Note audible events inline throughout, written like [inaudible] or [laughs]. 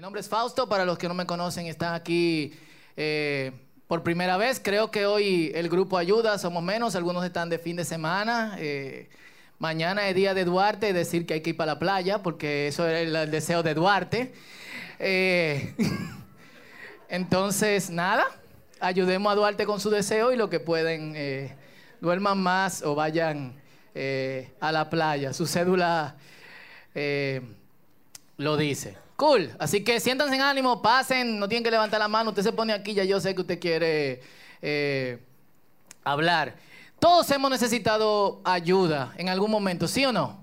Mi nombre es Fausto, para los que no me conocen, están aquí eh, por primera vez. Creo que hoy el grupo ayuda, somos menos, algunos están de fin de semana. Eh, mañana es día de Duarte, decir que hay que ir para la playa, porque eso es el, deseo de Duarte. Eh, [laughs] entonces, nada, ayudemos a Duarte con su deseo y lo que pueden, duerman más o vayan a la playa. Su cédula lo dice. Cool. Así que siéntanse en ánimo, pasen, no tienen que levantar la mano. Usted se pone aquí, ya yo sé que usted quiere eh, hablar. Todos hemos necesitado ayuda en algún momento, ¿sí o no?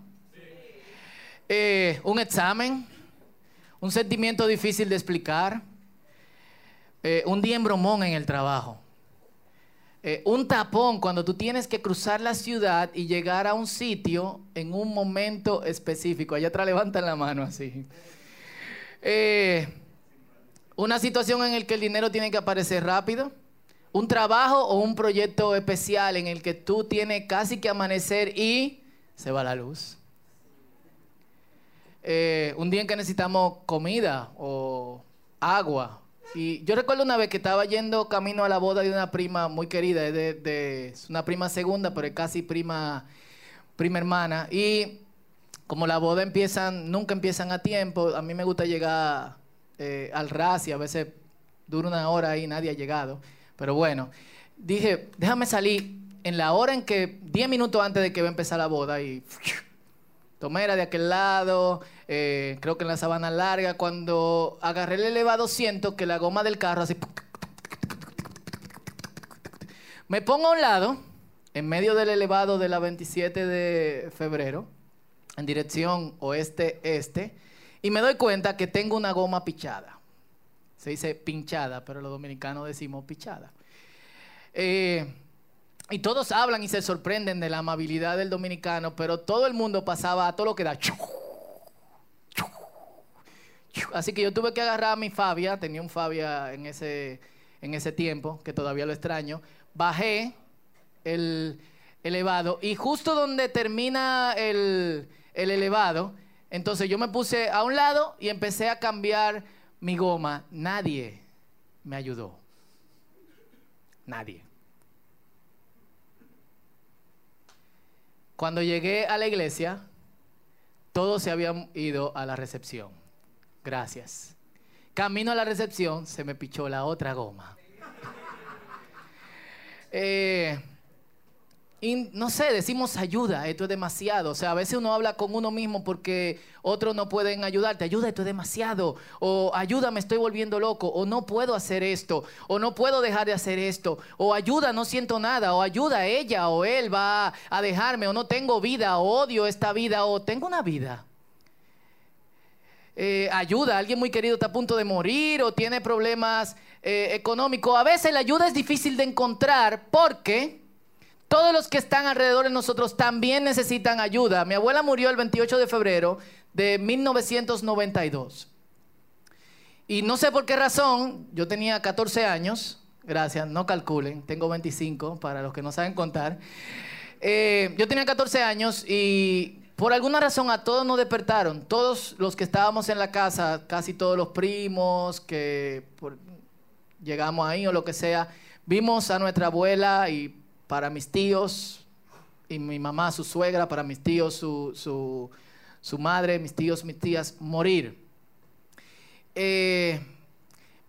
Eh, un examen, un sentimiento difícil de explicar, eh, un día en bromón en el trabajo, un tapón cuando tú tienes que cruzar la ciudad y llegar a un sitio en un momento específico. Allá atrás levantan la mano así. Eh, una situación en la que el dinero tiene que aparecer rápido, un trabajo o un proyecto especial en el que tú tienes casi que amanecer y se va la luz. Eh, un día en que necesitamos comida o agua. Y yo recuerdo una vez que estaba yendo camino a la boda de una prima muy querida, es una prima segunda, pero es casi prima, prima hermana. Y como la boda empiezan, nunca empiezan a tiempo, a mí me gusta llegar eh, al ras y a veces dura una hora y nadie ha llegado. Pero bueno, dije, déjame salir en la hora en que, 10 minutos antes de que va a empezar la boda y [sniffs] tomé era de aquel lado, eh, creo que en la sabana larga, cuando agarré el elevado siento que la goma del carro así... Me pongo a un lado, en medio del elevado de la 27 de febrero, en dirección oeste-este y me doy cuenta que tengo una goma pichada. Se dice pinchada, pero los dominicanos decimos pichada. Eh, y todos hablan y se sorprenden de la amabilidad del dominicano, pero todo el mundo pasaba a todo lo que da. Así que yo tuve que agarrar a mi Fabia, tenía un Fabia en ese, en ese tiempo, que todavía lo extraño. Bajé el elevado y justo donde termina el, el elevado. Entonces yo me puse a un lado y empecé a cambiar mi goma. Nadie me ayudó. Nadie. Cuando llegué a la iglesia, todos se habían ido a la recepción. Gracias. Camino a la recepción, se me pichó la otra goma. [laughs] Eh, y no sé, decimos ayuda, esto es demasiado. O sea, a veces uno habla con uno mismo porque otros no pueden ayudarte. Ayuda, esto es demasiado. O ayuda, me estoy volviendo loco. O no puedo hacer esto. O no puedo dejar de hacer esto. O ayuda, no siento nada. O ayuda, ella o él va a dejarme. O no tengo vida. O odio esta vida. O tengo una vida. Eh, ayuda, alguien muy querido está a punto de morir o tiene problemas eh, económicos. A veces la ayuda es difícil de encontrar porque todos los que están alrededor de nosotros también necesitan ayuda. Mi abuela murió el 28 de febrero de 1992. Y no sé por qué razón, yo tenía 14 años, gracias, no calculen, tengo 25 para los que no saben contar. Eh, yo tenía 14 años y por alguna razón a todos nos despertaron, todos los que estábamos en la casa, casi todos los primos que llegamos ahí o lo que sea, vimos a nuestra abuela y para mis tíos y mi mamá, su suegra, para mis tíos, su, madre, mis tíos, mis tías, morir. Eh,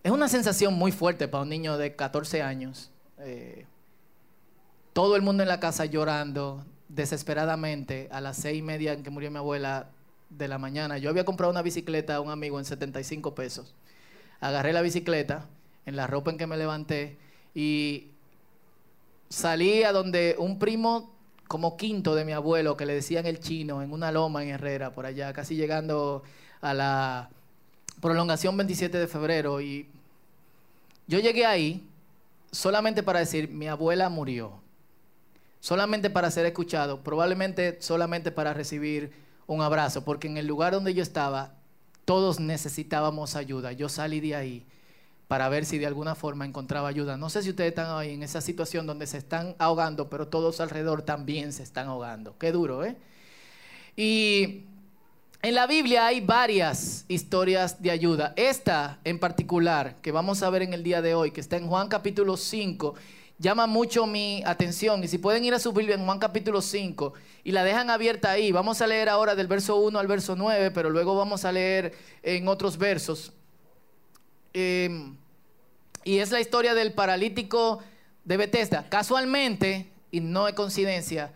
es una sensación muy fuerte para un niño de 14 años. Eh, todo el mundo en la casa llorando desesperadamente a las seis y media en que murió mi abuela de la mañana. Yo había comprado una bicicleta a un amigo en 75 pesos. Agarré la bicicleta en la ropa en que me levanté y salí a donde un primo como quinto de mi abuelo, que le decían el chino, en una loma en Herrera, por allá, casi llegando a la prolongación 27 de febrero. Y yo llegué ahí solamente para decir, mi abuela murió. Solamente para ser escuchado, probablemente solamente para recibir un abrazo, porque en el lugar donde yo estaba, todos necesitábamos ayuda. Yo salí de ahí para ver si de alguna forma encontraba ayuda. No sé si ustedes están ahí en esa situación donde se están ahogando, pero todos alrededor también se están ahogando. Qué duro, ¿eh? Y En la Biblia hay varias historias de ayuda. Esta en particular, que vamos a ver en el día de hoy, que está en Juan capítulo 5, llama mucho mi atención. Y si pueden ir a su Biblia en Juan capítulo 5 y la dejan abierta ahí, vamos a leer ahora del verso 1 al verso 9, pero luego vamos a leer en otros versos. Em, y es la historia del paralítico de Bethesda. Casualmente, y no es coincidencia,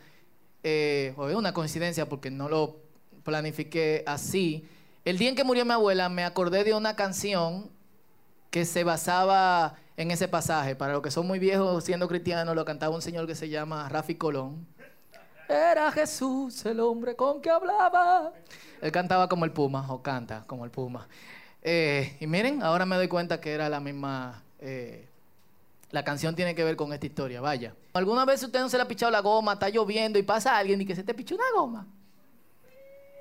eh, o es una coincidencia porque no lo planifiqué así. El día en que murió mi abuela me acordé de una canción que se basaba en ese pasaje. Para los que son muy viejos siendo cristianos, lo cantaba un señor que se llama Rafi Colón. Era Jesús el hombre con que hablaba. Él cantaba como el puma, o canta como el puma. Eh, y miren, ahora me doy cuenta que era la misma... Eh, la canción tiene que ver con esta historia, vaya. ¿Alguna vez usted no se le ha pichado la goma, está lloviendo y pasa alguien y que se te pichó una goma?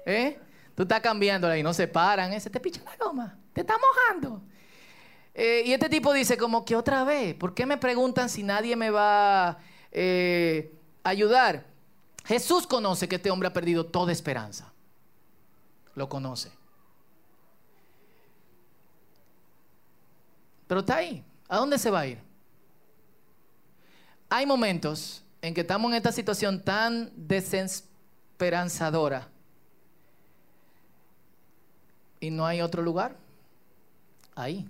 ¿Eh? Tú estás cambiándola y no se paran. ¿eh? Se te picha la goma. Te está mojando. Eh, y este tipo dice como que otra vez, ¿por qué me preguntan si nadie me va a eh, ayudar? Jesús conoce que este hombre ha perdido toda esperanza. Lo conoce. Pero está ahí. ¿A dónde se va a ir? Hay momentos en que estamos en esta situación tan desesperanzadora y no hay otro lugar, ahí.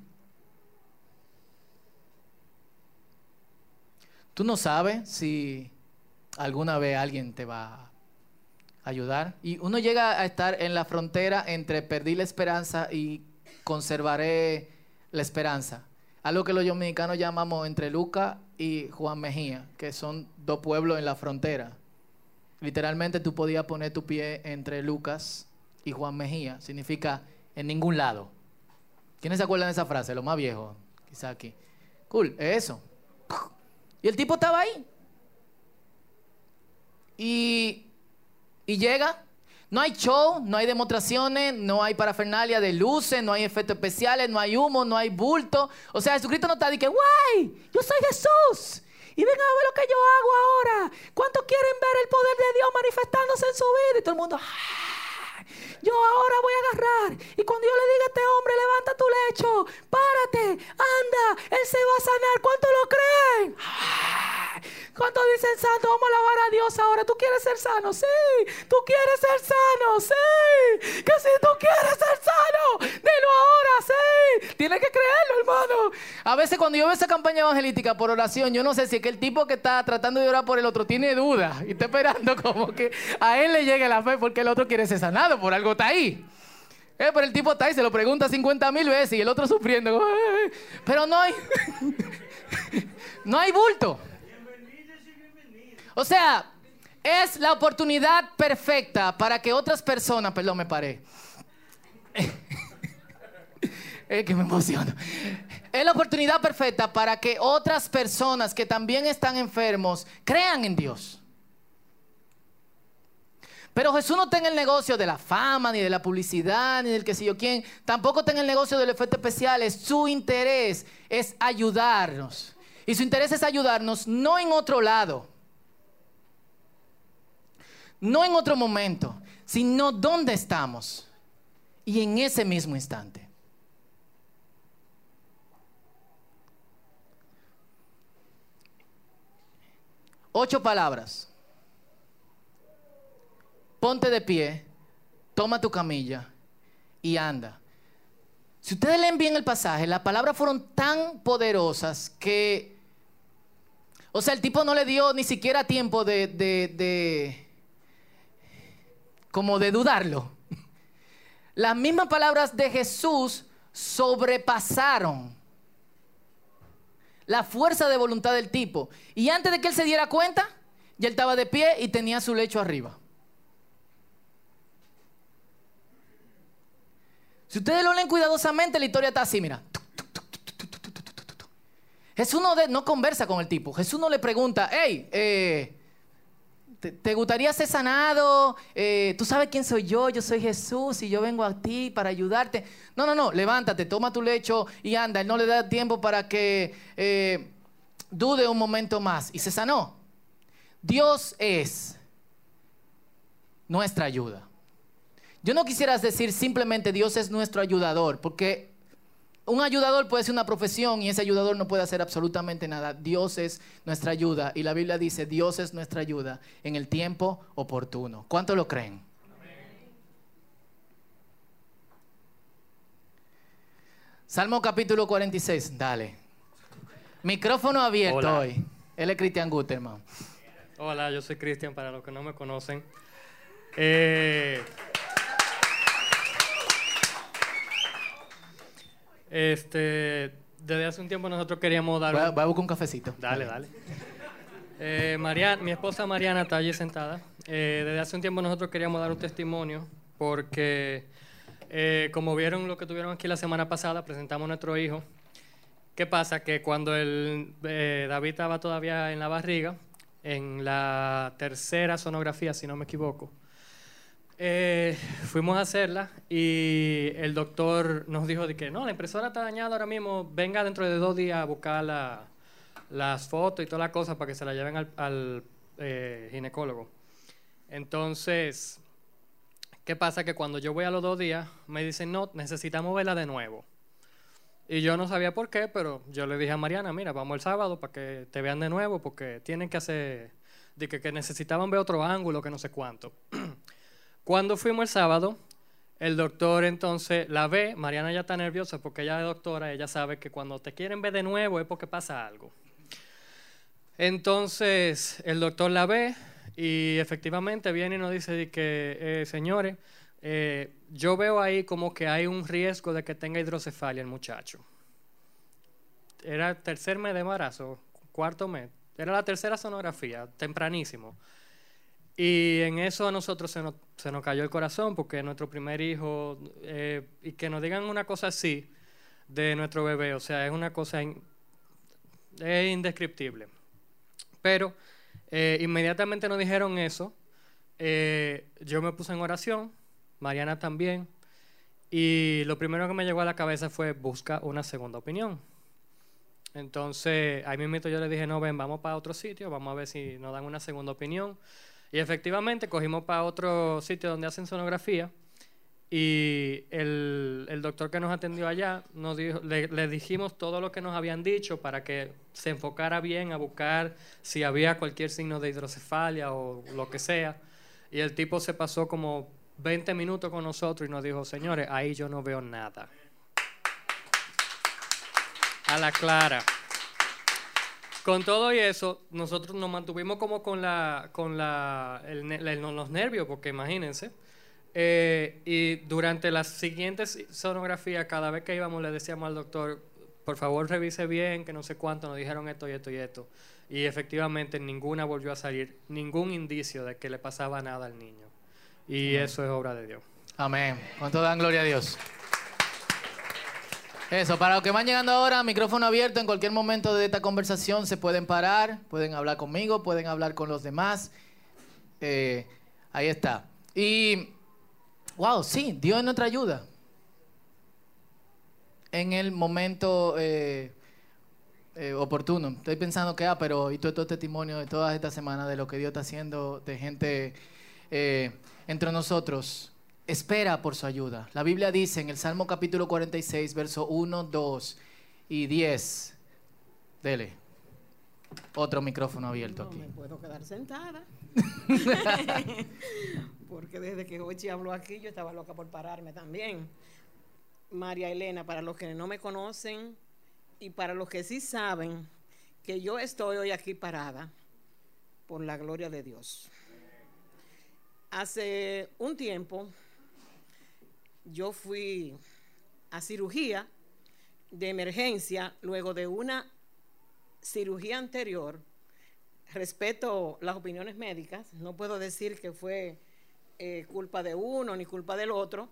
Tú no sabes si alguna vez alguien te va a ayudar. Y uno llega a estar en la frontera entre perdí la esperanza y conservaré la esperanza. Algo que los dominicanos llamamos entre Luca y Juan Mejía, que son dos pueblos en la frontera. Literalmente tú podías poner tu pie entre Lucas y Juan Mejía. Significa en ningún lado. ¿Quiénes se acuerdan de esa frase? Lo más viejo, quizá aquí. Cool, eso. Y el tipo estaba ahí. Y, y llega. No hay show, no hay demostraciones, no hay parafernalia de luces, no hay efectos especiales, no hay humo, no hay bulto. O sea, Jesucristo no está de que, ¡guay! Yo soy Jesús. Y vengan a ver lo que yo hago ahora. ¿Cuántos quieren ver el poder de Dios manifestándose en su vida? Y todo el mundo, ¡ah! yo ahora voy a agarrar. Y cuando yo le diga a este hombre, levanta tu lecho, párate, anda, él se va a sanar. ¿Cuánto lo creen? ¿Cuántos dicen santo? Vamos a alabar a Dios ahora. ¿Tú quieres ser sano? Sí. ¿Tú quieres ser sano? Sí. Que si tú quieres ser sano, dilo ahora, sí. Tienes que creerlo, hermano. A veces cuando yo veo esa campaña evangelística por oración, yo no sé si es que el tipo que está tratando de orar por el otro tiene dudas y está esperando como que a él le llegue la fe porque el otro quiere ser sanado, por algo está ahí. Eh, pero el tipo está ahí, se lo pregunta 50 mil veces y el otro sufriendo. Pero no hay, [laughs] no hay bulto. O sea, es la oportunidad perfecta para que otras personas, perdón, me paré. [laughs] es que me emociono. Es la oportunidad perfecta para que otras personas que también están enfermos crean en Dios. Pero Jesús no está en el negocio de la fama, ni de la publicidad, ni del que sé yo quién. Tampoco está en el negocio del efecto especial. Su interés es ayudarnos. Y su interés es ayudarnos no en otro lado, no en otro momento, sino donde estamos. Y en ese mismo instante. Ocho palabras ponte de pie, toma tu camilla y anda. Si ustedes leen bien el pasaje, las palabras fueron tan poderosas que, o sea, el tipo no le dio ni siquiera tiempo de, de, de como de dudarlo. Las mismas palabras de Jesús sobrepasaron la fuerza de voluntad del tipo. Y antes de que él se diera cuenta, ya él estaba de pie y tenía su lecho arriba. Si ustedes lo leen cuidadosamente, la historia está así, mira. Jesús no, no conversa con el tipo. Jesús no le pregunta, hey, eh, ¿te, gustaría ser sanado? Eh, ¿Tú sabes quién soy yo? Yo soy Jesús y yo vengo a ti para ayudarte. No, no, no, levántate, toma tu lecho y anda. Él no le da tiempo para que eh, dude un momento más. Y se sanó. Dios es nuestra ayuda. Yo no quisiera decir simplemente Dios es nuestro ayudador, porque un ayudador puede ser una profesión y ese ayudador no puede hacer absolutamente nada. Dios es nuestra ayuda y la Biblia dice, Dios es nuestra ayuda en el tiempo oportuno. ¿Cuánto lo creen? Salmo capítulo 46, dale. Micrófono abierto hoy. Él es Cristian Guterman. Hola, yo soy Cristian, para los que no me conocen. Eh, este, desde hace un tiempo nosotros queríamos dar... Voy a, voy a buscar un cafecito. Dale, dale. Eh, Mariana, mi esposa Mariana está allí sentada. Eh, desde hace un tiempo nosotros queríamos dar un testimonio porque, eh, como vieron lo que tuvieron aquí la semana pasada, presentamos a nuestro hijo. ¿Qué pasa? Que cuando el, eh, David estaba todavía en la barriga, en la tercera sonografía, si no me equivoco, eh, fuimos a hacerla y el doctor nos dijo de que no, la impresora está dañada ahora mismo, venga dentro de dos días a buscar la- las fotos y todas las cosas para que se la lleven al, eh, ginecólogo. Entonces, ¿qué pasa? Que cuando yo voy a los dos días, me dicen, no, necesitamos verla de nuevo. Y yo no sabía por qué, pero yo le dije a Mariana, mira, vamos el sábado para que te vean de nuevo, porque tienen que hacer, de que necesitaban ver otro ángulo, que no sé cuánto. [clears throat] Cuando fuimos el sábado, el doctor entonces la ve, Mariana ya está nerviosa porque ella es doctora, ella sabe que cuando te quieren ver de nuevo es porque pasa algo. Entonces el doctor la ve y efectivamente viene y nos dice que, eh, señores, eh, yo veo ahí como que hay un riesgo de que tenga hidrocefalia el muchacho. Era tercer mes de embarazo, cuarto mes. Era la tercera sonografía, tempranísimo. Y en eso a nosotros se nos, se nos cayó el corazón porque nuestro primer hijo, eh, y que nos digan una cosa así de nuestro bebé, o sea, es una cosa es indescriptible. Pero eh, inmediatamente nos dijeron eso, eh, yo me puse en oración, Mariana también, y lo primero que me llegó a la cabeza fue busca una segunda opinión. Entonces, ahí mismo yo le dije, no, ven, vamos para otro sitio, vamos a ver si nos dan una segunda opinión. Y efectivamente cogimos para otro sitio donde hacen sonografía y el, doctor que nos atendió allá nos dijo, le, le dijimos todo lo que nos habían dicho para que se enfocara bien a buscar si había cualquier signo de hidrocefalia o lo que sea. Y el tipo se pasó como 20 minutos con nosotros y nos dijo, señores, ahí yo no veo nada. A la clara. Con todo y eso, nosotros nos mantuvimos como con, la, con la, el ne- el- los nervios, porque imagínense. Eh, y durante las siguientes sonografías, cada vez que íbamos, le decíamos al doctor, por favor revise bien, que no sé cuánto, nos dijeron esto y esto y esto. Y efectivamente ninguna volvió a salir, ningún indicio de que le pasaba nada al niño. Y eso es obra de Dios. Amén. ¿Cuánto dan gloria a Dios? Eso, para los que van llegando ahora, micrófono abierto, en cualquier momento de esta conversación se pueden parar, pueden hablar conmigo, pueden hablar con los demás. Eh, ahí está. Y, wow, sí, Dios es nuestra ayuda. En el momento eh, eh, oportuno. Estoy pensando que, ah, pero y todo estos testimonios de todas estas semanas de lo que Dios está haciendo, de gente entre nosotros. Espera por su ayuda. La Biblia dice en el Salmo capítulo 46, verso 1, 2 y 10. Dele. Otro micrófono abierto No aquí. me puedo quedar sentada. [laughs] Porque desde que Ochi habló aquí, yo estaba loca por pararme también. María Elena, para los que no me conocen y para los que sí saben que yo estoy hoy aquí parada por la gloria de Dios. Hace un tiempo yo fui a cirugía de emergencia luego de una cirugía anterior respeto las opiniones médicas, no puedo decir que fue eh, culpa de uno ni culpa del otro,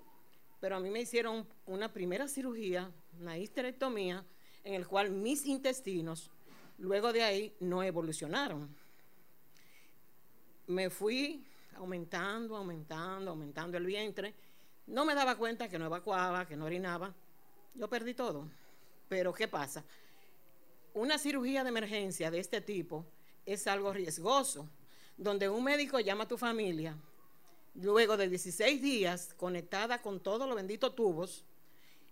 pero a mí me hicieron una primera cirugía, una histerectomía, en el cual mis intestinos, luego de ahí, no evolucionaron. Me fui aumentando, aumentando, aumentando el vientre. No me daba cuenta que no evacuaba, que no orinaba. Yo perdí todo. Pero ¿qué pasa? Una cirugía de emergencia de este tipo es algo riesgoso, donde un médico llama a tu familia luego de 16 días conectada con todos los benditos tubos,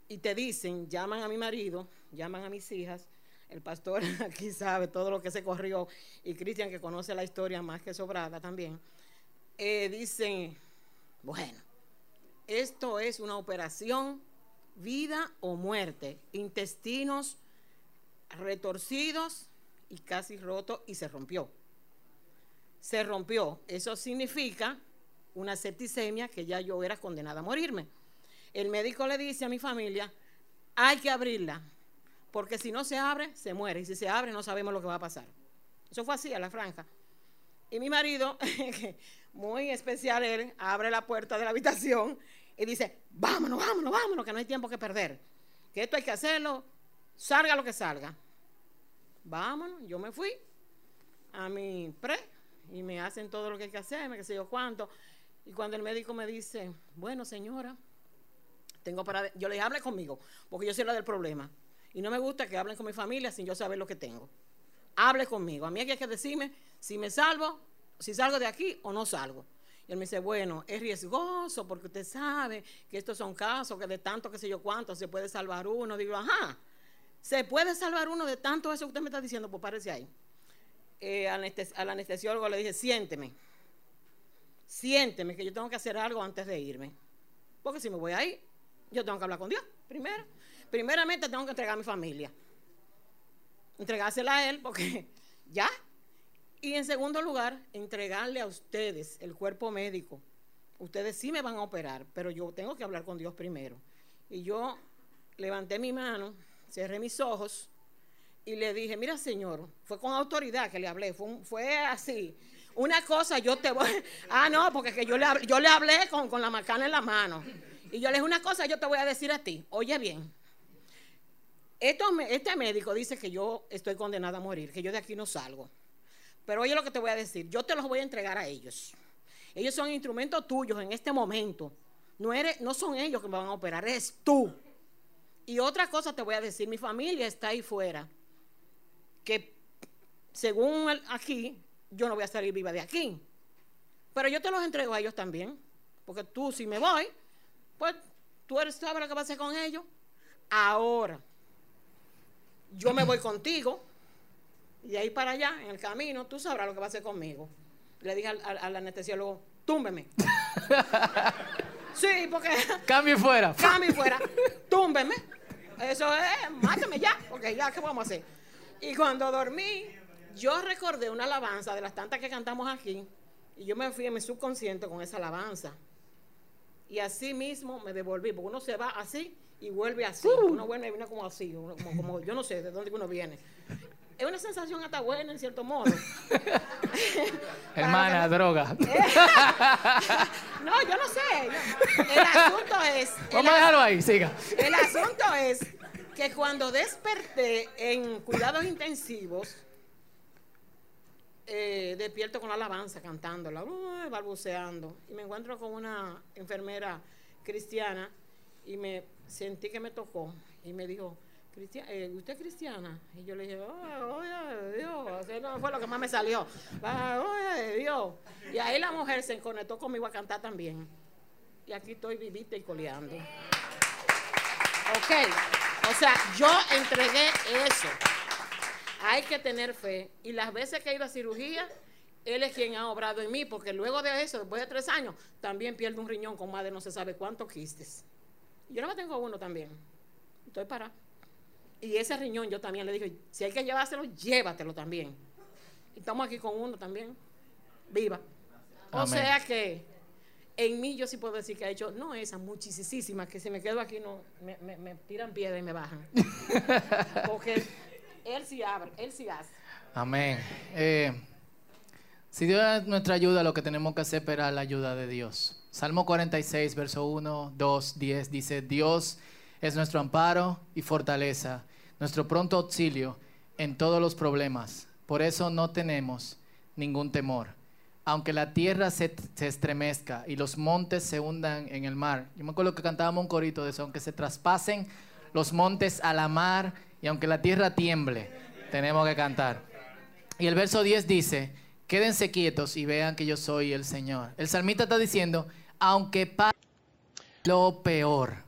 y te dicen, llaman a mi marido, llaman a mis hijas, el pastor [laughs] aquí sabe todo lo que se corrió, y Cristian que conoce la historia más que sobrada también, eh, dicen, bueno, esto es una operación vida o muerte, intestinos retorcidos y casi roto y se rompió. Se rompió. Eso significa una septicemia que ya yo era condenada a morirme. El médico le dice a mi familia, hay que abrirla, porque si no se abre, se muere. Y si se abre, no sabemos lo que va a pasar. Eso fue así, a la franja. Y mi marido, [laughs] muy especial él, abre la puerta de la habitación y dice, vámonos, vámonos, vámonos, que no hay tiempo que perder. Que esto hay que hacerlo, salga lo que salga. Vámonos, yo me fui a mi pre y me hacen todo lo que hay que hacer, me qué sé yo cuánto. Y cuando el médico me dice, bueno señora, tengo para... Yo le dije, hable conmigo, porque yo soy la del problema. Y no me gusta que hablen con mi familia sin yo saber lo que tengo. Hable conmigo. A mí hay que decirme si me salvo, si salgo de aquí o no salgo. Y él me dice, bueno, es riesgoso porque usted sabe que estos son casos que de tanto que sé yo cuánto se puede salvar uno. Digo, ajá, se puede salvar uno de tanto eso que usted me está diciendo, pues parece ahí. Eh, al anestesiólogo le dije, siénteme, siénteme que yo tengo que hacer algo antes de irme. Porque si me voy ahí, yo tengo que hablar con Dios primero. Primeramente tengo que entregar a mi familia. Entregársela a él porque [laughs] ya, y en segundo lugar, entregarle a ustedes el cuerpo médico. Ustedes sí me van a operar, pero yo tengo que hablar con Dios primero. Y yo levanté mi mano, cerré mis ojos y le dije, mira Señor, fue con autoridad que le hablé, fue, así. Una cosa yo te voy, [laughs] ah no, porque que yo, le, yo le hablé con, con la macana en la mano. Y yo le dije, una cosa yo te voy a decir a ti, oye bien, esto, este médico dice que yo estoy condenada a morir, que yo de aquí no salgo. Pero oye lo que te voy a decir, yo te los voy a entregar a ellos. Ellos son instrumentos tuyos en este momento. No, eres, no son ellos que me van a operar, eres tú. Y otra cosa te voy a decir, mi familia está ahí fuera, que según aquí, yo no voy a salir viva de aquí. Pero yo te los entrego a ellos también, porque tú si me voy, pues tú eres, sabes lo que va a hacer con ellos. Ahora, yo me voy [clears throat] contigo, y ahí para allá, en el camino, tú sabrás lo que va a hacer conmigo. Le dije al, anestesiólogo, túmbeme. [laughs] sí, porque... Cambio fuera. Cambio fuera. Túmbeme. Eso es, máteme ya, porque ya, ¿qué vamos a hacer? Y cuando dormí, yo recordé una alabanza de las tantas que cantamos aquí, y yo me fui en mi subconsciente con esa alabanza. Y así mismo me devolví, porque uno se va así y vuelve así. Uno vuelve y viene como así, como, yo no sé de dónde uno viene es una sensación hasta buena en cierto modo. [laughs] Hermana, droga. [laughs] no, yo no sé. El asunto es. Vamos a dejarlo ahí, siga. El asunto es que cuando desperté en cuidados intensivos, eh, despierto con la alabanza, cantándola, balbuceando, y me encuentro con una enfermera cristiana y me sentí que me tocó y me dijo, eh, ¿usted es cristiana? Y yo le dije, oh, oye, Dios, eso fue lo que más me salió. Oye, Dios. Y ahí la mujer se conectó conmigo a cantar también. Y aquí estoy vivita y coleando. Ok, o sea, yo entregué eso. Hay que tener fe. Y las veces que he ido a cirugía, él es quien ha obrado en mí, porque luego de eso, después de tres años, también pierdo un riñón con más de no se sabe cuántos quistes. Yo no tengo uno también. Estoy para. Y ese riñón yo también le dije, si hay que llevárselo, llévatelo también. Y estamos aquí con uno también. Viva. O sea que en mí yo sí puedo decir que ha hecho, no esa, muchísimas, que si me quedo aquí no, me, tiran piedra y me bajan. [laughs] Porque él sí abre, él sí hace. Amén. Eh, si Dios es nuestra ayuda, lo que tenemos que hacer es esperar la ayuda de Dios. Salmo 46, verso 1, 2, 10 dice, Dios es nuestro amparo y fortaleza, nuestro pronto auxilio en todos los problemas. Por eso no tenemos ningún temor. Aunque la tierra se, estremezca y los montes se hundan en el mar. Yo me acuerdo que cantábamos un corito de eso, aunque se traspasen los montes a la mar y aunque la tierra tiemble, tenemos que cantar. Y el verso 10 dice, quédense quietos y vean que yo soy el Señor. El salmista está diciendo, aunque pase lo peor.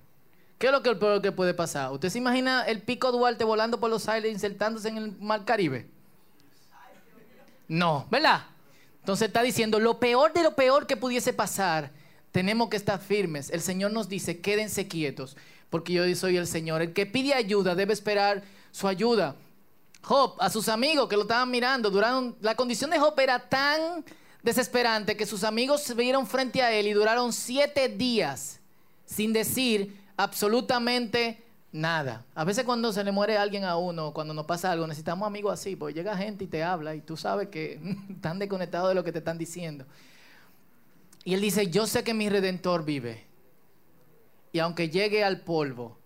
¿Qué es lo que peor que puede pasar? ¿Usted se imagina el pico Duarte volando por los aires, insertándose en el mar Caribe? No, ¿verdad? Entonces está diciendo, lo peor de lo peor que pudiese pasar, tenemos que estar firmes. El Señor nos dice, quédense quietos, porque yo soy el Señor. El que pide ayuda debe esperar su ayuda. Job, a sus amigos que lo estaban mirando, duraron, la condición de Job era tan desesperante que sus amigos se vieron frente a él y duraron siete días sin decir absolutamente nada. A veces cuando se le muere alguien a uno, cuando nos pasa algo, necesitamos amigos así, porque llega gente y te habla y tú sabes que [laughs] están desconectados de lo que te están diciendo. Y él dice, yo sé que mi redentor vive. Y aunque llegue al polvo,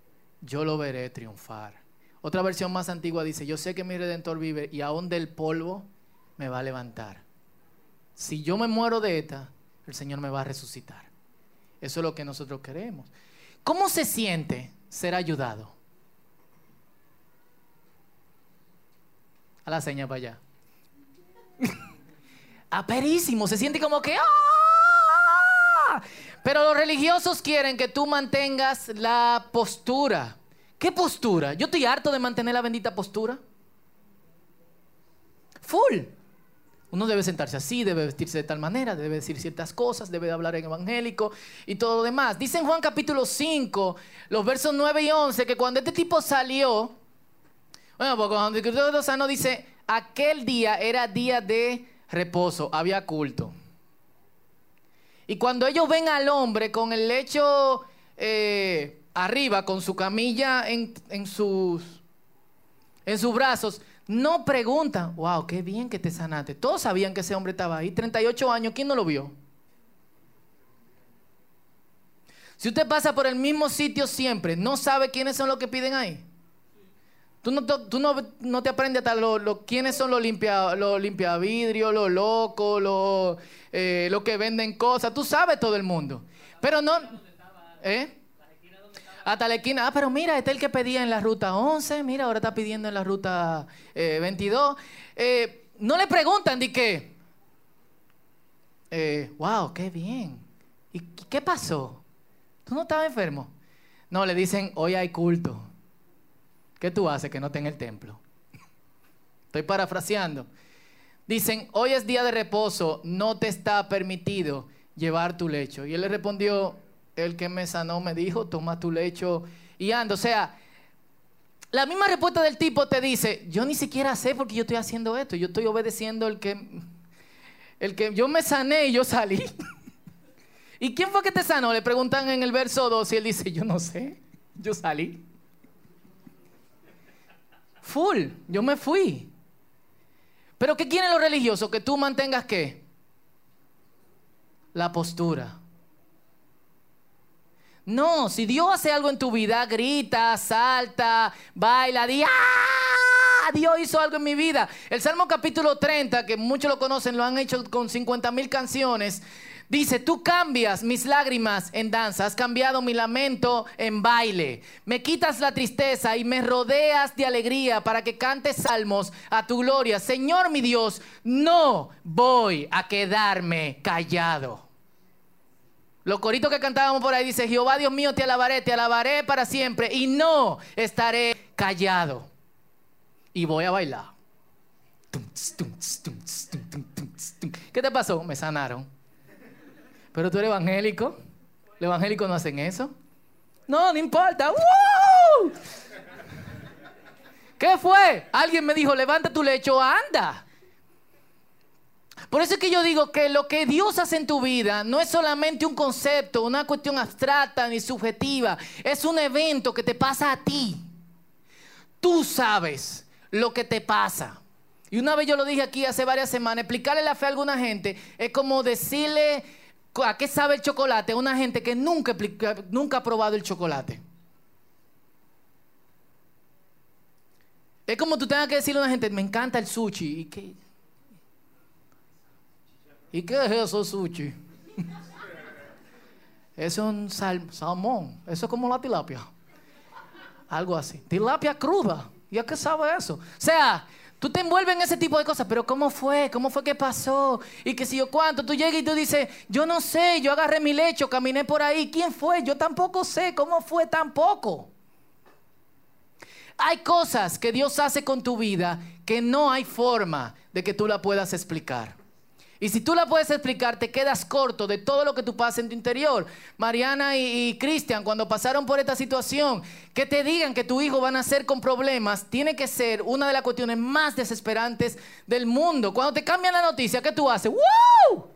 yo lo veré triunfar. Otra versión más antigua dice, yo sé que mi redentor vive y aún del polvo me va a levantar. Si yo me muero de esta, el Señor me va a resucitar. Eso es lo que nosotros queremos. ¿Cómo se siente ser ayudado? A la seña para allá. [laughs] Aperísimo, se siente como que... ¡ah! Pero los religiosos quieren que tú mantengas la postura. ¿Qué postura? Yo estoy harto de mantener la bendita postura. Full. Uno debe sentarse así, debe vestirse de tal manera, debe decir ciertas cosas, debe hablar en evangélico y todo lo demás. Dice en Juan capítulo 5, los versos 9 y 11, que cuando este tipo salió, bueno, porque cuando el Lozano dice, aquel día era día de reposo, había culto. Y cuando ellos ven al hombre con el lecho eh, arriba, con su camilla en, en, sus, en sus brazos, no preguntan, wow, qué bien que te sanaste. Todos sabían que ese hombre estaba ahí. 38 años, ¿quién no lo vio? Si usted pasa por el mismo sitio siempre, ¿no sabe quiénes son los que piden ahí? Tú no, tú no, te aprendes hasta lo, quiénes son los limpia, los limpiavidrios, los locos, los, eh, los que venden cosas. Tú sabes todo el mundo. Pero no... ¿Eh? Hasta la esquina. Ah, pero mira, este es el que pedía en la ruta 11. Mira, ahora está pidiendo en la ruta 22. Eh, eh, no le preguntan de qué. Eh, wow, qué bien. ¿Y qué pasó? ¿Tú no estabas enfermo? No, le dicen, hoy hay culto. ¿Qué tú haces que no esté en el templo? [laughs] Estoy parafraseando. Dicen, hoy es día de reposo, no te está permitido llevar tu lecho. Y él le respondió, el que me sanó me dijo, toma tu lecho y anda. O sea, la misma respuesta del tipo te dice, yo ni siquiera sé por qué yo estoy haciendo esto, yo estoy obedeciendo el que, el que yo me sané y yo salí. [laughs] ¿Y quién fue que te sanó? Le preguntan en el verso 2 y él dice, yo no sé, yo salí. Full, yo me fui. Pero ¿qué quieren los religiosos? Que tú mantengas qué? La postura. No, si Dios hace algo en tu vida, grita, salta, baila, di, ¡ah! Dios hizo algo en mi vida. El Salmo capítulo 30, que muchos lo conocen, lo han hecho con 50 mil canciones. Dice, tú cambias mis lágrimas en danza, has cambiado mi lamento en baile, me quitas la tristeza y me rodeas de alegría para que cantes salmos a tu gloria. Señor mi Dios, no voy a quedarme callado. Los coritos que cantábamos por ahí dice, Jehová Dios mío, te alabaré, te alabaré para siempre y no estaré callado. Y voy a bailar. ¿Qué te pasó? Me sanaron. Pero tú eres evangélico. Los evangélicos no hacen eso. No, no importa. ¿Qué fue? Alguien me dijo, levanta tu lecho, anda. Por eso es que yo digo que lo que Dios hace en tu vida no es solamente un concepto, una cuestión abstracta ni subjetiva. Es un evento que te pasa a ti. Tú sabes lo que te pasa. Y una vez yo lo dije aquí hace varias semanas, explicarle la fe a alguna gente es como decirle a qué sabe el chocolate a una gente que nunca, nunca ha probado el chocolate. Es como tú tengas que decirle a una gente, me encanta el sushi. ¿Y qué? ¿Y qué es eso, sushi? es un salmón. Eso es como la tilapia. Algo así. Tilapia cruda. ¿Y a qué sabe eso? O sea, Tú te envuelves en ese tipo de cosas, pero ¿cómo fue? ¿Cómo fue que pasó? Y que si yo cuánto, tú llegas y tú dices, yo no sé, yo agarré mi lecho, caminé por ahí, ¿quién fue? Yo tampoco sé, ¿cómo fue tampoco? Hay cosas que Dios hace con tu vida que no hay forma de que tú la puedas explicar. Y si tú la puedes explicar, te quedas corto de todo lo que tú pasa en tu interior. Mariana y, Cristian, cuando pasaron por esta situación, que te digan que tu hijo va a nacer con problemas, tiene que ser una de las cuestiones más desesperantes del mundo. Cuando te cambian la noticia, ¿qué tú haces? ¡Woo!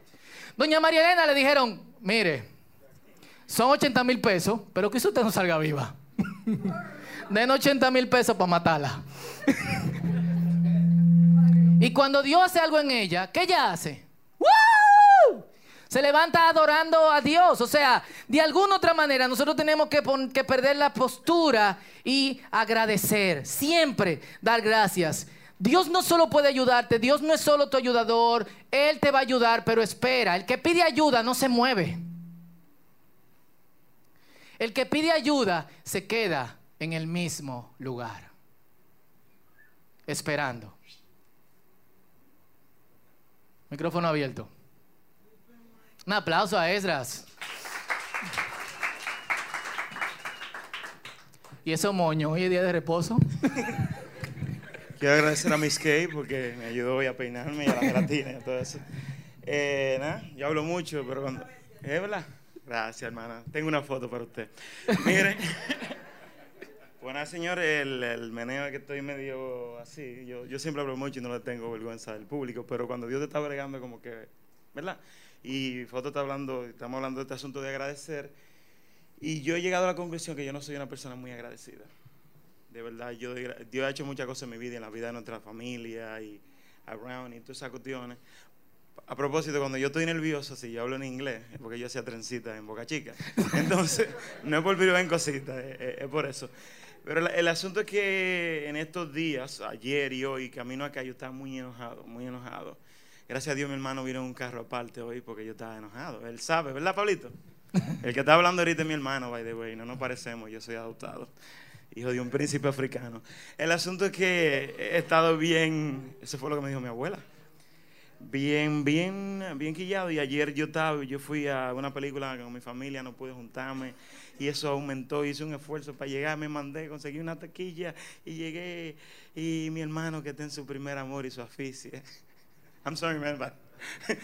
Doña María Elena le dijeron, mire, son 80 mil pesos, pero que usted no salga viva. [laughs] Den 80 mil pesos para matarla. [laughs] y cuando Dios hace algo en ella, ¿qué ella hace? Se levanta adorando a Dios. O sea, de alguna otra manera nosotros tenemos que, perder la postura y agradecer. Siempre dar gracias. Dios no solo puede ayudarte, Dios no es solo tu ayudador, Él te va a ayudar, pero espera, el que pide ayuda no se mueve. El que pide ayuda se queda en el mismo lugar, esperando. Micrófono abierto. Un aplauso a Esdras. ¿Y eso moño? ¿Hoy es día de reposo? Quiero agradecer a Miss Kay porque me ayudó hoy a peinarme y a la gelatina y todo eso. Eh, nada, yo hablo mucho, pero cuando... ¿Es verdad? Gracias, hermana. Tengo una foto para usted. Miren. [laughs] Bueno, señor, el, el, meneo que estoy medio así, yo, yo siempre hablo mucho y no le tengo vergüenza del público, pero cuando Dios te está bregando como que, ¿verdad? Y Foto está hablando, estamos hablando de este asunto de agradecer. Y yo he llegado a la conclusión que yo no soy una persona muy agradecida. De verdad, yo, Dios ha hecho muchas cosas en mi vida, en la vida de nuestra familia y around y todas esas cuestiones. A propósito, cuando yo estoy nervioso, si yo hablo en inglés, es porque yo hacía trencita en Boca Chica. [laughs] Entonces, no es por vivir en cositas, es, por eso. Pero el asunto es que en estos días, ayer y hoy, camino acá, yo estaba muy enojado, muy enojado. Gracias a Dios mi hermano vino en un carro aparte hoy porque yo estaba enojado. Él sabe, ¿verdad, Pablito? El que está hablando ahorita es mi hermano, by the way. No nos parecemos, yo soy adoptado. Hijo de un príncipe africano. El asunto es que he estado bien, eso fue lo que me dijo mi abuela. Bien, bien, bien quillado. Y ayer yo estaba, yo fui a una película con mi familia, no pude juntarme. Y eso aumentó, hice un esfuerzo para llegar, me mandé, conseguí una taquilla y llegué. Y mi hermano que está en su primer amor y su aficia I'm sorry, man, but... [laughs]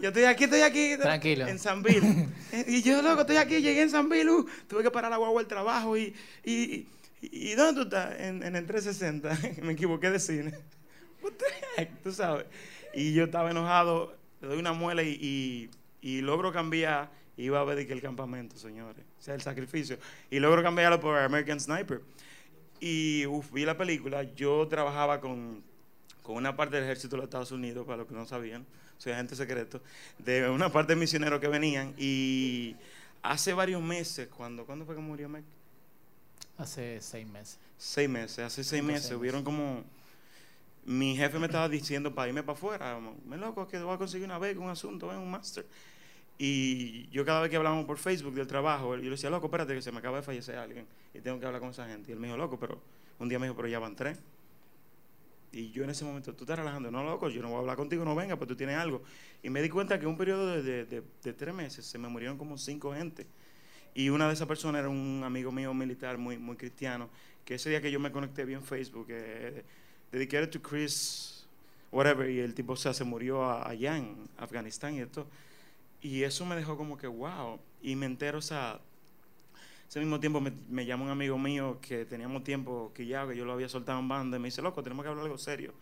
Yo estoy aquí, estoy aquí. Tranquilo. En San Bill. [laughs] y yo, loco, estoy aquí, llegué en San Bill. Uh, tuve que parar la guagua al trabajo. Y, y, y, ¿dónde tú estás? En, en el 360. [laughs] Me equivoqué de cine. What the heck? Tú sabes. Y yo estaba enojado. Le doy una muela y, y, logro cambiar. Iba a ver que el campamento, señores. O sea, el sacrificio. Y logro cambiarlo por American Sniper. Y uf, vi la película. Yo trabajaba con con una parte del ejército de los Estados Unidos, para los que no sabían, soy agente secreto, de una parte de misioneros que venían y hace varios meses, cuando, ¿cuándo fue que murió Mike? Hace seis meses. Seis meses, hace seis meses, hubieron como, mi jefe me estaba diciendo para irme para afuera, me loco, que voy a conseguir una beca, un asunto, un máster. Y yo cada vez que hablábamos por Facebook del trabajo, yo le decía, loco, espérate que se me acaba de fallecer alguien y tengo que hablar con esa gente. Y él me dijo, loco, pero un día me dijo, pero ya van tres. Y yo en ese momento, tú estás relajando, no loco, yo no voy a hablar contigo, no venga, pues tú tienes algo. Y me di cuenta que en un periodo de, de, tres meses se me murieron como cinco gente. Y una de esas personas era un amigo mío militar muy, muy cristiano, que ese día que yo me conecté bien en Facebook, eh, dedicated to Chris, whatever, y el tipo se murió allá en Afganistán y esto. Y eso me dejó como que, wow, y me entero, o sea, ese mismo tiempo me, me llama un amigo mío que teníamos tiempo que ya, que yo lo había soltado en banda, y me dice, loco, tenemos que hablar algo serio.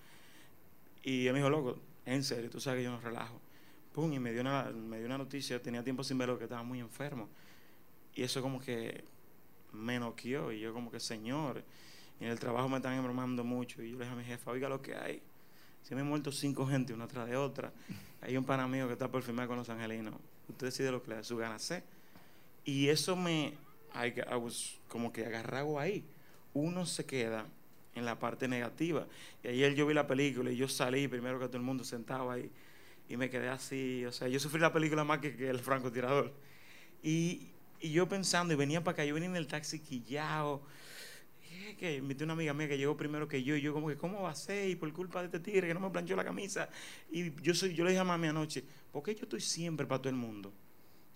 Y él me dijo, loco, en serio, tú sabes que yo no relajo. Pum, y me dio una, me dio una noticia, tenía tiempo sin verlo, que estaba muy enfermo. Y eso como que me noqueó, y yo como que, señor, en el trabajo me están enfermando mucho, y yo le dije a mi jefa, oiga lo que hay. Se me han muerto cinco gente una tras de otra. Hay un pana mío que está por firmar con los angelinos. Usted decide lo que le da su gana sé Y eso me, I, como que agarrado ahí. Uno se queda en la parte negativa. Y ayer yo vi la película y yo salí primero que todo el mundo sentado ahí y me quedé así. O sea, yo sufrí la película más que, el francotirador. Y, y yo pensando, y venía para acá, yo venía en el taxi quillado. ¿qué? ¿Qué? Invité una amiga mía que llegó primero que yo y yo como que, ¿cómo va a ser? Y por culpa de este tigre que no me planchó la camisa. Y yo soy, yo le dije a mami anoche, ¿por qué yo estoy siempre para todo el mundo?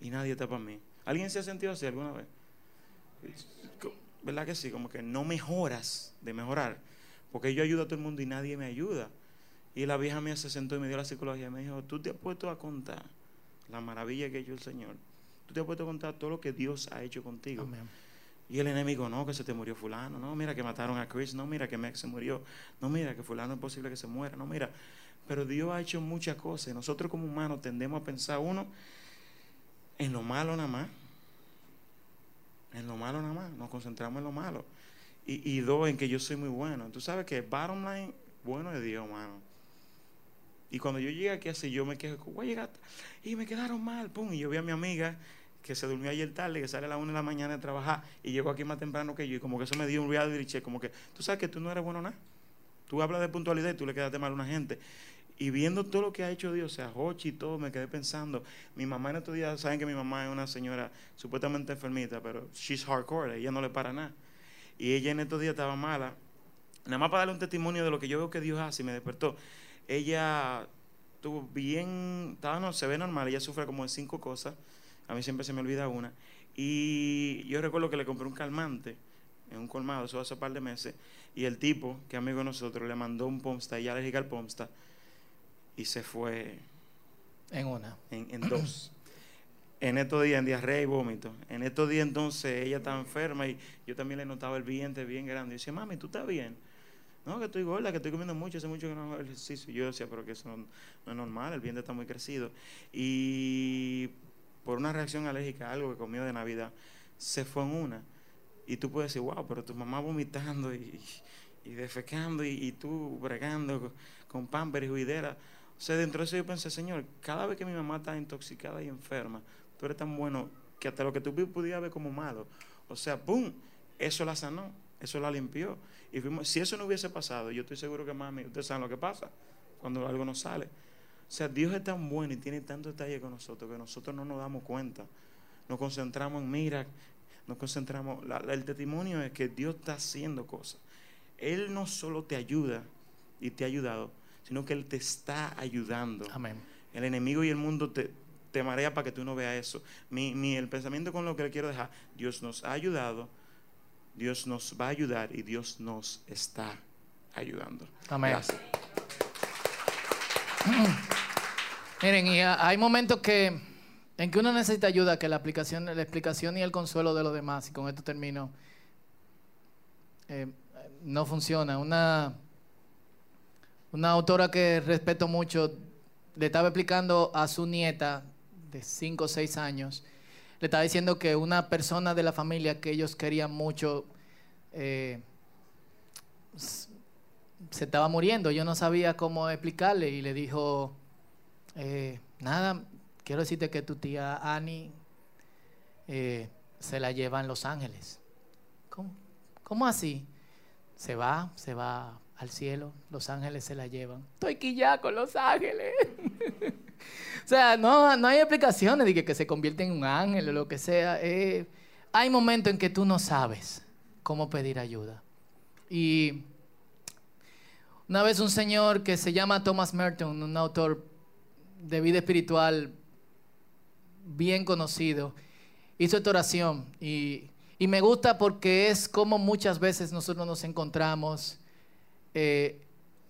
Y nadie está para mí. ¿Alguien se ha sentido así alguna vez? ¿Verdad que sí? Como que no mejoras de mejorar. Porque yo ayudo a todo el mundo y nadie me ayuda. Y la vieja mía se sentó y me dio la psicología y me dijo, tú te has puesto a contar la maravilla que ha hecho el Señor. Tú te has puesto a contar todo lo que Dios ha hecho contigo. Amén. Y el enemigo, no, que se te murió fulano, no, mira que mataron a Chris, no, mira que Max se murió, no, mira que fulano es posible que se muera, no, mira. Pero Dios ha hecho muchas cosas. Nosotros como humanos tendemos a pensar, uno, en lo malo nada más. En lo malo nada más. Nos concentramos en lo malo. Y, y dos, en que yo soy muy bueno. Tú sabes que bottom line, bueno de Dios, mano. Y cuando yo llegué aquí así, yo me quejo, voy a llegar y me quedaron mal, pum. Y yo vi a mi amiga que se durmió ayer tarde, que sale a las 1 de la mañana de trabajar y llegó aquí más temprano que yo. Y como que eso me dio un reality check, como que tú sabes que tú no eres bueno nada. Tú hablas de puntualidad y tú le quedaste mal a una gente. Y viendo todo lo que ha hecho Dios, o sea, Hochi y todo, me quedé pensando. Mi mamá en estos días, saben que mi mamá es una señora supuestamente enfermita, pero she's hardcore, ella no le para nada. Y ella en estos días estaba mala. Nada más para darle un testimonio de lo que yo veo que Dios hace y me despertó. Ella estuvo bien, estaba, no, se ve normal, ella sufre como de cinco cosas. A mí siempre se me olvida una. Y yo recuerdo que le compré un calmante en un colmado, eso hace un par de meses. Y el tipo, que amigo de nosotros, le mandó un Pomsta, ella alérgica al Pomsta, y se fue En una. en, en dos. [clears throat] En estos días, en diarrea y vómito. En estos días, entonces, ella estaba enferma y yo también le notaba el vientre bien grande. Y decía, mami, ¿tú estás bien? No, que estoy gorda, que estoy comiendo mucho, hace mucho que no hago ejercicio. Yo decía, pero que eso no, no es normal, el vientre está muy crecido. Y por una reacción alérgica a algo que comió de Navidad, se fue en una. Y tú puedes decir, wow, pero tu mamá vomitando y, y defecando y, y tú bregando con, con pamper y juidera. O sea, dentro de eso yo pensé, Señor, cada vez que mi mamá está intoxicada y enferma, tú eres tan bueno que hasta lo que tú pudieras ver como malo. O sea, ¡pum! Eso la sanó, eso la limpió. Y fuimos, si eso no hubiese pasado, yo estoy seguro que mami, ustedes saben lo que pasa cuando algo no sale. O sea, Dios es tan bueno y tiene tanto detalle con nosotros que nosotros no nos damos cuenta. Nos concentramos en, mira, nos concentramos, el testimonio es que Dios está haciendo cosas. Él no solo te ayuda y te ha ayudado, sino que Él te está ayudando. Amén. El enemigo y el mundo te, te marea para que tú no veas eso. Mi, mi- el pensamiento con lo que le quiero dejar, Dios nos ha ayudado, Dios nos va a ayudar y Dios nos está ayudando. Amén. Gracias. [clears throat] Miren, y ha- hay momentos que en que uno necesita ayuda, que la aplicación, la explicación y el consuelo de los demás, y con esto termino, eh, no funciona. Una, una autora que respeto mucho le estaba explicando a su nieta de 5 o 6 años, le estaba diciendo que una persona de la familia que ellos querían mucho eh, se estaba muriendo. Yo no sabía cómo explicarle y le dijo, eh, nada, quiero decirte que tu tía Annie eh, se la lleva en Los Ángeles. ¿Cómo, ¿Cómo así? Se va, se va al cielo, Los Ángeles se la llevan. Estoy aquí ya con Los Ángeles. [laughs] o sea, no, no hay explicaciones de que, que se convierte en un ángel o lo que sea. Eh, hay momentos en que tú no sabes cómo pedir ayuda. Y una vez un señor que se llama Thomas Merton, un autor de vida espiritual bien conocido, hizo esta oración y, y me gusta porque es como muchas veces nosotros nos encontramos. Eh,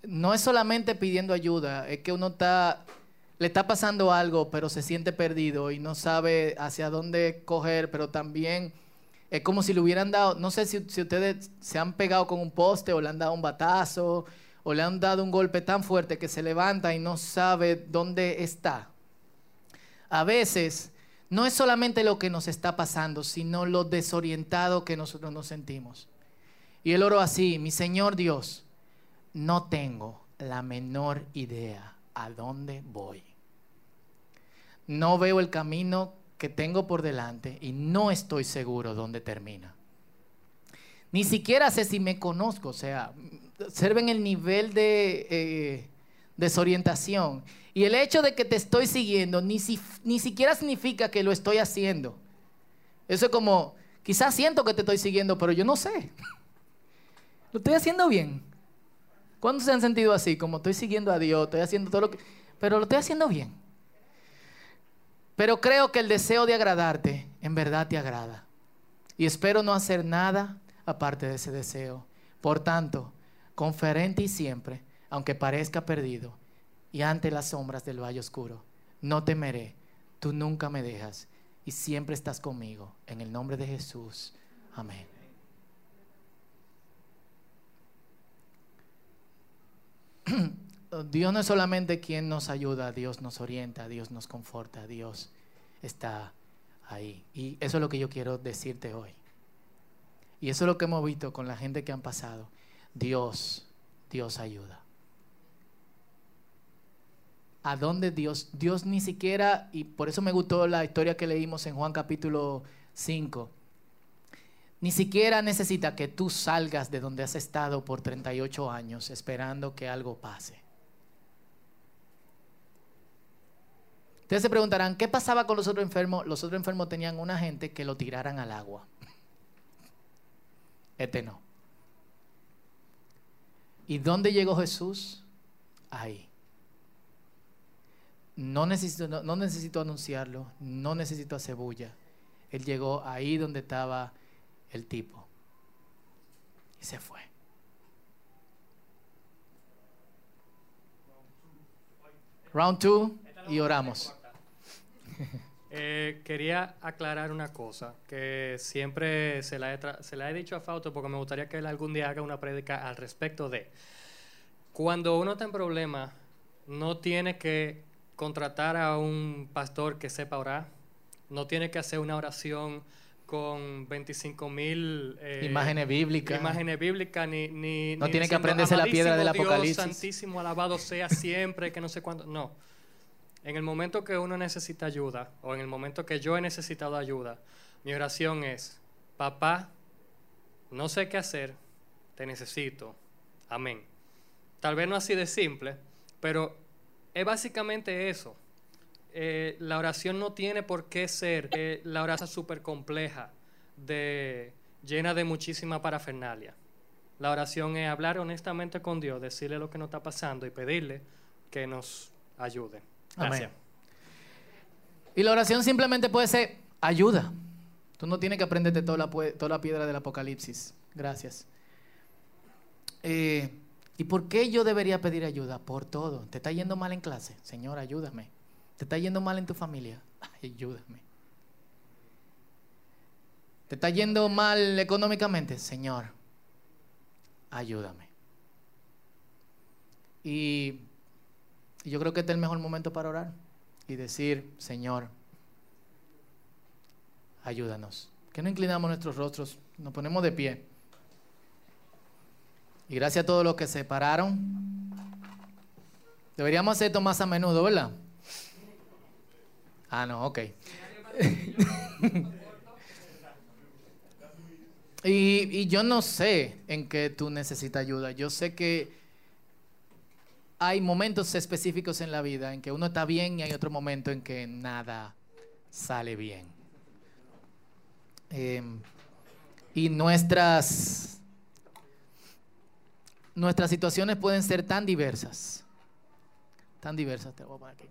no es solamente pidiendo ayuda, es que uno está, le está pasando algo, pero se siente perdido y no sabe hacia dónde coger, pero también es como si le hubieran dado, no sé si, ustedes se han pegado con un poste o le han dado un batazo o le han dado un golpe tan fuerte que se levanta y no sabe dónde está. A veces no es solamente lo que nos está pasando, sino lo desorientado que nosotros nos sentimos. Y él oró así, mi Señor Dios, no tengo la menor idea a dónde voy. No veo el camino que tengo por delante y no estoy seguro dónde termina. Ni siquiera sé si me conozco, o sea, observen el nivel de eh, desorientación. Y el hecho de que te estoy siguiendo ni, si- ni siquiera significa que lo estoy haciendo. Eso es como, quizás siento que te estoy siguiendo, pero yo no sé. [laughs] Lo estoy haciendo bien. ¿Cuántos se han sentido así? Como estoy siguiendo a Dios, estoy haciendo todo lo que... Pero lo estoy haciendo bien. Pero creo que el deseo de agradarte en verdad te agrada. Y espero no hacer nada aparte de ese deseo. Por tanto, conferente y siempre, aunque parezca perdido, y ante las sombras del valle oscuro, no temeré, tú nunca me dejas y siempre estás conmigo. En el nombre de Jesús. Amén. [clears throat] Dios no es solamente quien nos ayuda, Dios nos orienta, Dios nos conforta, Dios está ahí. Y eso es lo que yo quiero decirte hoy. Y eso es lo que hemos visto con la gente que han pasado. Dios, Dios ayuda. ¿A dónde Dios? Dios ni siquiera, y por eso me gustó la historia que leímos en Juan capítulo 5, ni siquiera necesita que tú salgas de donde has estado por 38 años esperando que algo pase. Ustedes se preguntarán, ¿qué pasaba con los otros enfermos? Los otros enfermos tenían una gente que lo tiraran al agua. [laughs] Este no. ¿Y dónde llegó Jesús? Ahí. No necesito, no, no necesito anunciarlo, no necesito hacer bulla. Él llegó ahí donde estaba el tipo. Y se fue. Round two y oramos. [laughs] Eh, quería aclarar una cosa, que siempre se la, he se la he dicho a Fausto porque me gustaría que él algún día haga una prédica al respecto de, cuando uno está en problemas, no tiene que contratar a un pastor que sepa orar, no tiene que hacer una oración con 25 mil eh, imágenes bíblicas. Imágenes bíblicas, ni, ni no tiene que aprenderse la piedra del Apocalipsis. Dios santísimo, alabado sea siempre, que no sé cuándo. No. En el momento que uno necesita ayuda, o en el momento que yo he necesitado ayuda, mi oración es, papá, no sé qué hacer, te necesito. Amén. Tal vez no así de simple, pero es básicamente eso. Eh, la oración no tiene por qué ser eh, la oración súper compleja, de, llena de muchísima parafernalia. La oración es hablar honestamente con Dios, decirle lo que nos está pasando y pedirle que nos ayude. Gracias. Y la oración simplemente puede ser ayuda. Tú no tienes que aprenderte toda la, toda la piedra del Apocalipsis. Gracias. Eh, ¿Y por qué yo debería pedir ayuda? Por todo. ¿Te está yendo mal en clase? Señor, ayúdame. ¿Te está yendo mal en tu familia? [laughs] ayúdame. ¿Te está yendo mal económicamente? Señor, ayúdame. Y yo creo que este es el mejor momento para orar y decir, Señor, ayúdanos. Que no inclinamos nuestros rostros, nos ponemos de pie. Y gracias a todos los que se pararon. Deberíamos hacer esto más a menudo, ¿verdad? Ah, no, ok. [laughs] y, y yo no sé en qué tú necesitas ayuda. Yo sé que hay momentos específicos en la vida en que uno está bien y hay otro momento en que nada sale bien. Em, y nuestras, nuestras situaciones pueden ser tan diversas. Tan diversas, te voy a poner aquí.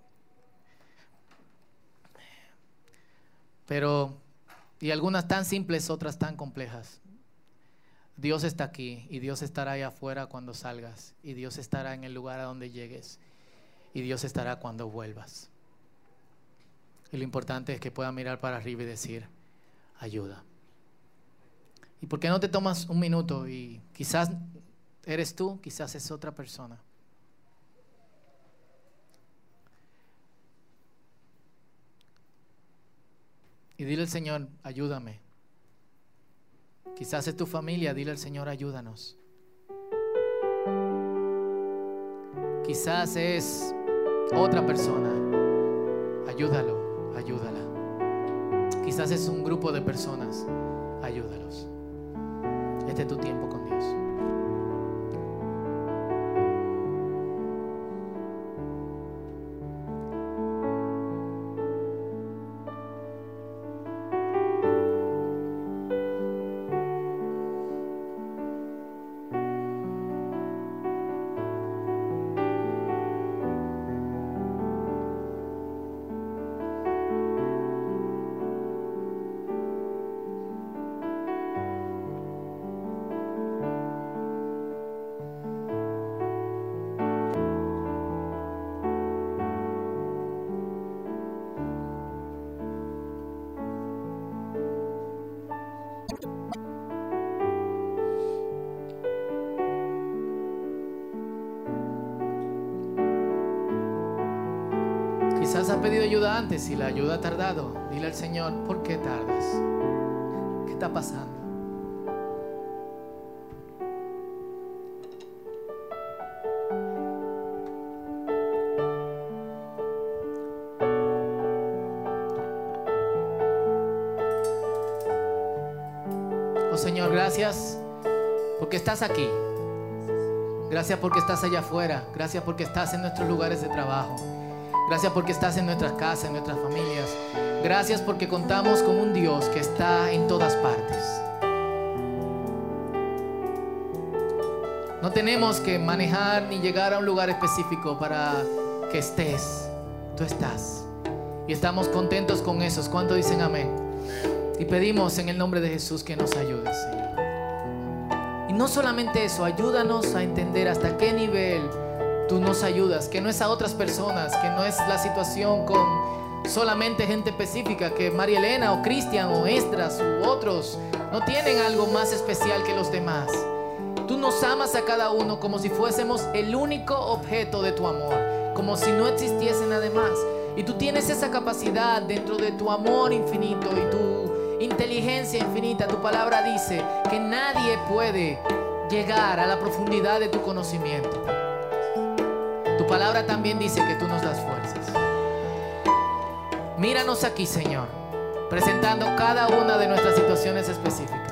Pero, y algunas tan simples, otras tan complejas. Dios está aquí y Dios estará ahí afuera cuando salgas y Dios estará en el lugar a donde llegues y Dios estará cuando vuelvas. Y lo importante es que pueda mirar para arriba y decir, ayuda. ¿Y por qué no te tomas un minuto y quizás eres tú, quizás es otra persona? Y dile al Señor, ayúdame. Quizás es tu familia, dile al Señor, ayúdanos. Quizás es otra persona, ayúdalo, ayúdala. Quizás es un grupo de personas, ayúdalos. Este es tu tiempo con Quizás has pedido ayuda antes y la ayuda ha tardado. Dile al Señor, ¿por qué tardas? ¿Qué está pasando? Oh Señor, gracias porque estás aquí. Gracias porque estás allá afuera. Gracias porque estás en nuestros lugares de trabajo. Gracias porque estás en nuestras casas, en nuestras familias. Gracias porque contamos con un Dios que está en todas partes. No tenemos que manejar ni llegar a un lugar específico para que estés. Tú estás. Y estamos contentos con esos. ¿Cuánto dicen amén? Y pedimos en el nombre de Jesús que nos ayudes. Y no solamente eso, ayúdanos a entender hasta qué nivel tú nos ayudas, que no es a otras personas, que no es la situación con solamente gente específica, que María Elena o Cristian o Estras u otros no tienen algo más especial que los demás. Tú nos amas a cada uno como si fuésemos el único objeto de tu amor, como si no existiese nada más. Y tú tienes esa capacidad dentro de tu amor infinito y tu inteligencia infinita. Tu palabra dice que nadie puede llegar a la profundidad de tu conocimiento. Tu palabra también dice que tú nos das fuerzas. Míranos aquí, Señor, presentando cada una de nuestras situaciones específicas.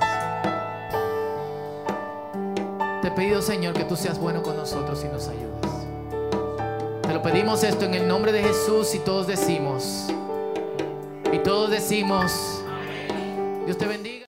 Te he pedido, Señor, que tú seas bueno con nosotros y nos ayudes. Te lo pedimos esto en el nombre de Jesús y todos decimos, y todos decimos, Dios te bendiga.